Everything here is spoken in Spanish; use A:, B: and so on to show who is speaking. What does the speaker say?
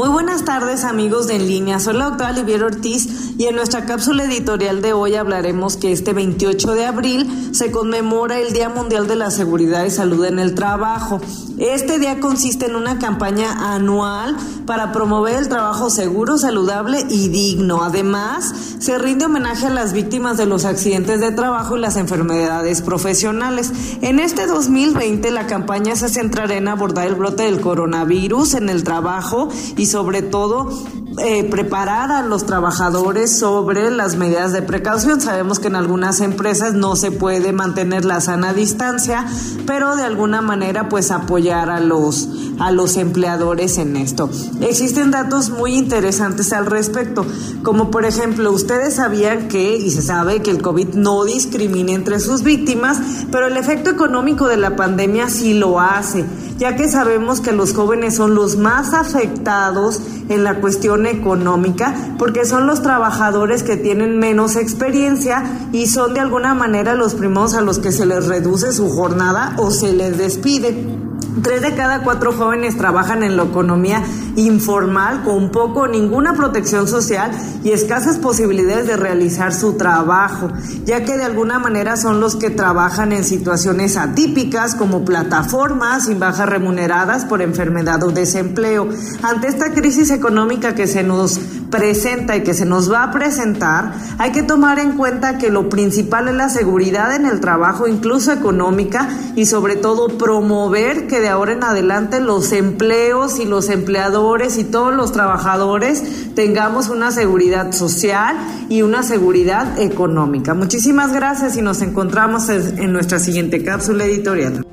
A: Muy buenas tardes amigos de En Línea, soy la doctora Olivier Ortiz y en nuestra cápsula editorial de hoy hablaremos que este 28 de abril se conmemora el Día Mundial de la Seguridad y Salud en el Trabajo. Este día consiste en una campaña anual para promover el trabajo seguro, saludable y digno. Además, se rinde homenaje a las víctimas de los accidentes de trabajo y las enfermedades profesionales. En este 2020 la campaña se centrará en abordar el brote del coronavirus en el trabajo y sobre todo eh, preparar a los trabajadores sobre las medidas de precaución. Sabemos que en algunas empresas no se puede mantener la sana distancia, pero de alguna manera pues apoyar a los a los empleadores en esto. Existen datos muy interesantes al respecto, como por ejemplo, ustedes sabían que, y se sabe que el COVID no discrimina entre sus víctimas, pero el efecto económico de la pandemia sí lo hace, ya que sabemos que los jóvenes son los más afectados en la cuestión económica, porque son los trabajadores que tienen menos experiencia y son de alguna manera los primeros a los que se les reduce su jornada o se les despide. Tres de cada cuatro jóvenes trabajan en la economía informal con poco o ninguna protección social y escasas posibilidades de realizar su trabajo, ya que de alguna manera son los que trabajan en situaciones atípicas como plataformas sin bajas remuneradas por enfermedad o desempleo. Ante esta crisis económica que se nos presenta y que se nos va a presentar, hay que tomar en cuenta que lo principal es la seguridad en el trabajo, incluso económica, y sobre todo promover que de ahora en adelante los empleos y los empleadores y todos los trabajadores tengamos una seguridad social y una seguridad económica. Muchísimas gracias y nos encontramos en nuestra siguiente cápsula editorial.